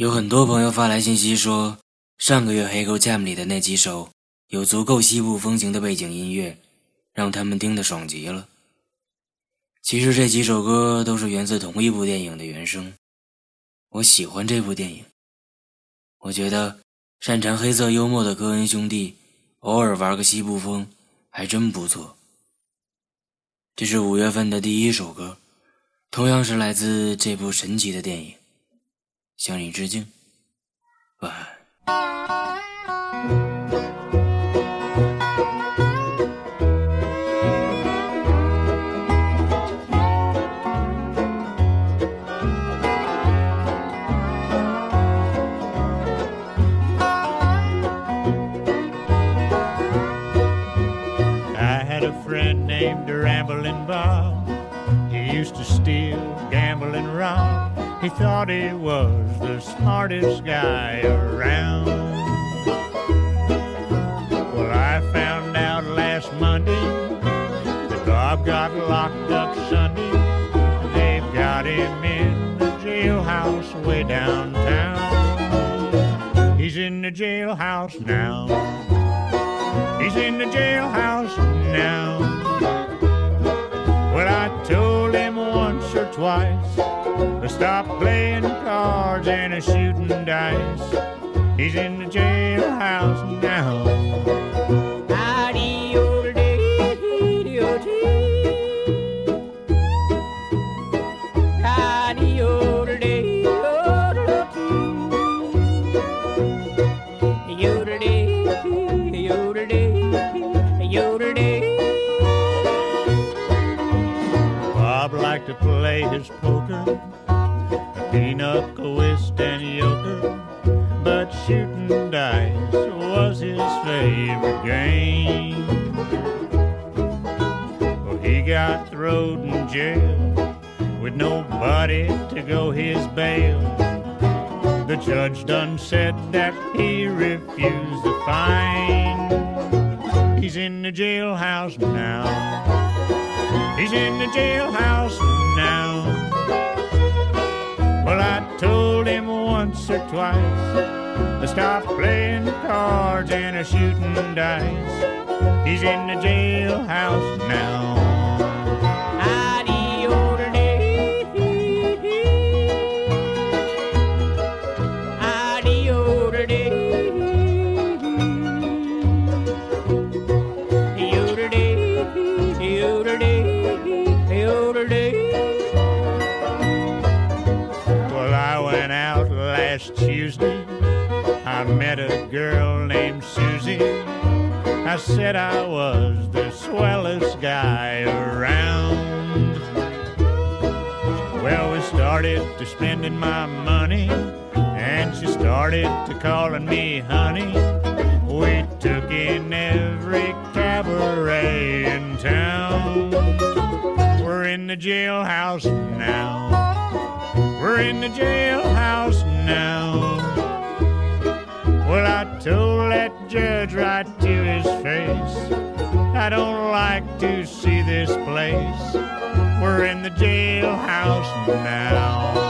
有很多朋友发来信息说，上个月黑狗 Jam 里的那几首有足够西部风情的背景音乐，让他们听得爽极了。其实这几首歌都是源自同一部电影的原声。我喜欢这部电影。我觉得擅长黑色幽默的科恩兄弟偶尔玩个西部风还真不错。这是五月份的第一首歌，同样是来自这部神奇的电影。向你致敬，晚安。I had a friend named Rambling Bob. He used to steal, gamble, and rob. He thought he was the smartest guy around. Well, I found out last Monday that Bob got locked up Sunday. They've got him in the jailhouse way downtown. He's in the jailhouse now. He's in the jailhouse now. Well, I told him once or twice to stop playing cards and a shooting dice. He's in the jailhouse now. Bob liked to play his poker, pinochle, whist, and euchre, but shooting dice was his favorite game. Well, he got thrown in jail with nobody to go his bail. The judge done said that he refused the fine. He's in the jailhouse now. He's in the jailhouse now. Well, I told him once or twice to stop playing cards and a shooting dice. He's in the jailhouse now. Last Tuesday. I met a girl named Susie. I said I was the swellest guy around. Well, we started to spending my money, and she started to calling me honey. We took in every cabaret in town. We're in the jailhouse now. We're in the jailhouse now. Well, I told that judge right to his face, I don't like to see this place. We're in the jailhouse now.